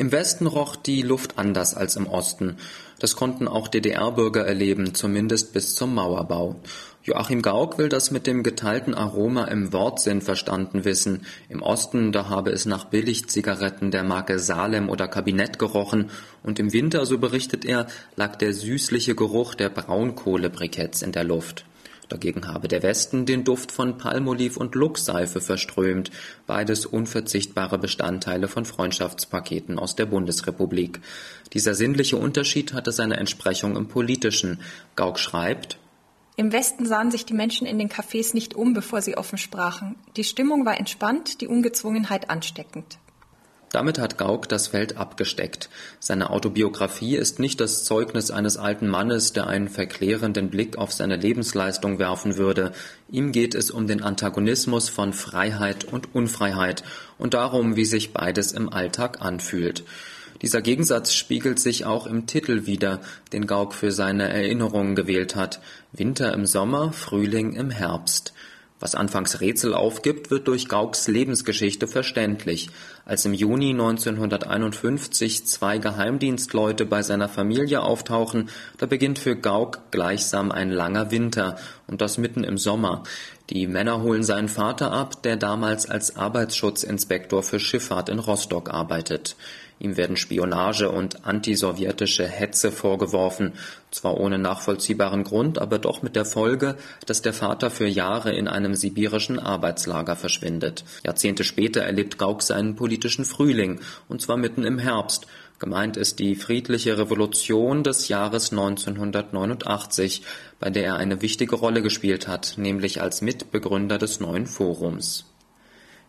Im Westen roch die Luft anders als im Osten. Das konnten auch DDR-Bürger erleben, zumindest bis zum Mauerbau. Joachim Gauck will das mit dem geteilten Aroma im Wortsinn verstanden wissen. Im Osten, da habe es nach Billigzigaretten der Marke Salem oder Kabinett gerochen und im Winter, so berichtet er, lag der süßliche Geruch der Braunkohlebriketts in der Luft. Dagegen habe der Westen den Duft von Palmoliv und Lux-Seife verströmt, beides unverzichtbare Bestandteile von Freundschaftspaketen aus der Bundesrepublik. Dieser sinnliche Unterschied hatte seine Entsprechung im Politischen. Gauck schreibt, im Westen sahen sich die Menschen in den Cafés nicht um, bevor sie offen sprachen. Die Stimmung war entspannt, die Ungezwungenheit ansteckend. Damit hat Gauck das Feld abgesteckt. Seine Autobiografie ist nicht das Zeugnis eines alten Mannes, der einen verklärenden Blick auf seine Lebensleistung werfen würde. Ihm geht es um den Antagonismus von Freiheit und Unfreiheit und darum, wie sich beides im Alltag anfühlt. Dieser Gegensatz spiegelt sich auch im Titel wider, den Gauck für seine Erinnerungen gewählt hat. Winter im Sommer, Frühling im Herbst. Was anfangs Rätsel aufgibt, wird durch Gaucks Lebensgeschichte verständlich. Als im Juni 1951 zwei Geheimdienstleute bei seiner Familie auftauchen, da beginnt für Gauck gleichsam ein langer Winter, und das mitten im Sommer. Die Männer holen seinen Vater ab, der damals als Arbeitsschutzinspektor für Schifffahrt in Rostock arbeitet. Ihm werden Spionage und antisowjetische Hetze vorgeworfen, zwar ohne nachvollziehbaren Grund, aber doch mit der Folge, dass der Vater für Jahre in einem sibirischen Arbeitslager verschwindet. Jahrzehnte später erlebt Gauck seinen politischen Frühling, und zwar mitten im Herbst. Gemeint ist die friedliche Revolution des Jahres 1989, bei der er eine wichtige Rolle gespielt hat, nämlich als Mitbegründer des neuen Forums.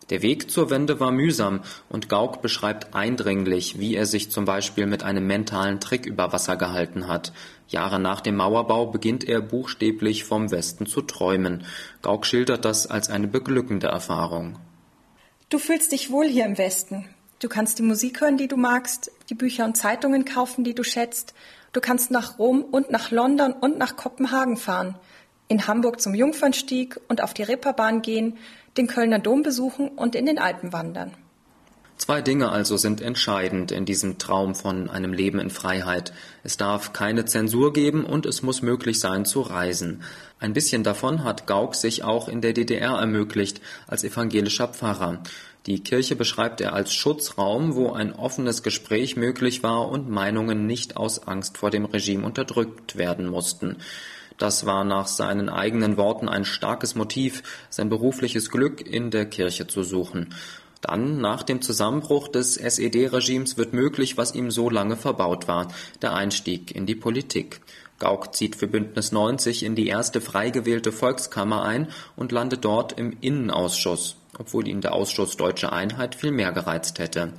Der Weg zur Wende war mühsam und Gauck beschreibt eindringlich, wie er sich zum Beispiel mit einem mentalen Trick über Wasser gehalten hat. Jahre nach dem Mauerbau beginnt er buchstäblich vom Westen zu träumen. Gauck schildert das als eine beglückende Erfahrung. Du fühlst dich wohl hier im Westen. Du kannst die Musik hören, die du magst, die Bücher und Zeitungen kaufen, die du schätzt. Du kannst nach Rom und nach London und nach Kopenhagen fahren, in Hamburg zum Jungfernstieg und auf die Ripperbahn gehen, den Kölner Dom besuchen und in den Alpen wandern. Zwei Dinge also sind entscheidend in diesem Traum von einem Leben in Freiheit. Es darf keine Zensur geben und es muss möglich sein zu reisen. Ein bisschen davon hat Gauck sich auch in der DDR ermöglicht als evangelischer Pfarrer. Die Kirche beschreibt er als Schutzraum, wo ein offenes Gespräch möglich war und Meinungen nicht aus Angst vor dem Regime unterdrückt werden mussten. Das war nach seinen eigenen Worten ein starkes Motiv, sein berufliches Glück in der Kirche zu suchen. Dann, nach dem Zusammenbruch des SED-Regimes, wird möglich, was ihm so lange verbaut war, der Einstieg in die Politik. Gauck zieht für Bündnis 90 in die erste frei gewählte Volkskammer ein und landet dort im Innenausschuss, obwohl ihn der Ausschuss Deutsche Einheit viel mehr gereizt hätte.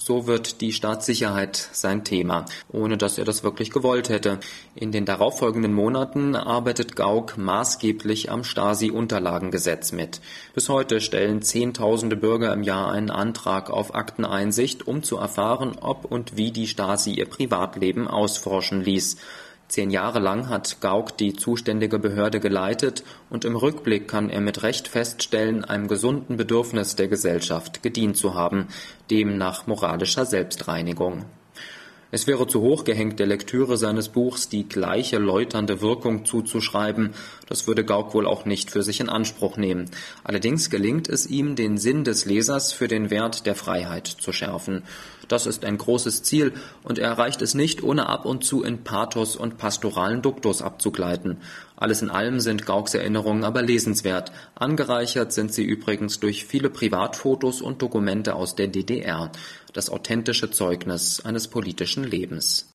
So wird die Staatssicherheit sein Thema, ohne dass er das wirklich gewollt hätte. In den darauffolgenden Monaten arbeitet Gauck maßgeblich am Stasi-Unterlagengesetz mit. Bis heute stellen Zehntausende Bürger im Jahr einen Antrag auf Akteneinsicht, um zu erfahren, ob und wie die Stasi ihr Privatleben ausforschen ließ. Zehn Jahre lang hat Gauck die zuständige Behörde geleitet und im Rückblick kann er mit Recht feststellen, einem gesunden Bedürfnis der Gesellschaft gedient zu haben, dem nach moralischer Selbstreinigung. Es wäre zu hoch gehängt, der Lektüre seines Buchs die gleiche läuternde Wirkung zuzuschreiben, das würde Gauck wohl auch nicht für sich in Anspruch nehmen. Allerdings gelingt es ihm, den Sinn des Lesers für den Wert der Freiheit zu schärfen. Das ist ein großes Ziel, und er erreicht es nicht, ohne ab und zu in Pathos und pastoralen Duktus abzugleiten. Alles in allem sind Gaucks Erinnerungen aber lesenswert. Angereichert sind sie übrigens durch viele Privatfotos und Dokumente aus der DDR, das authentische Zeugnis eines politischen Lebens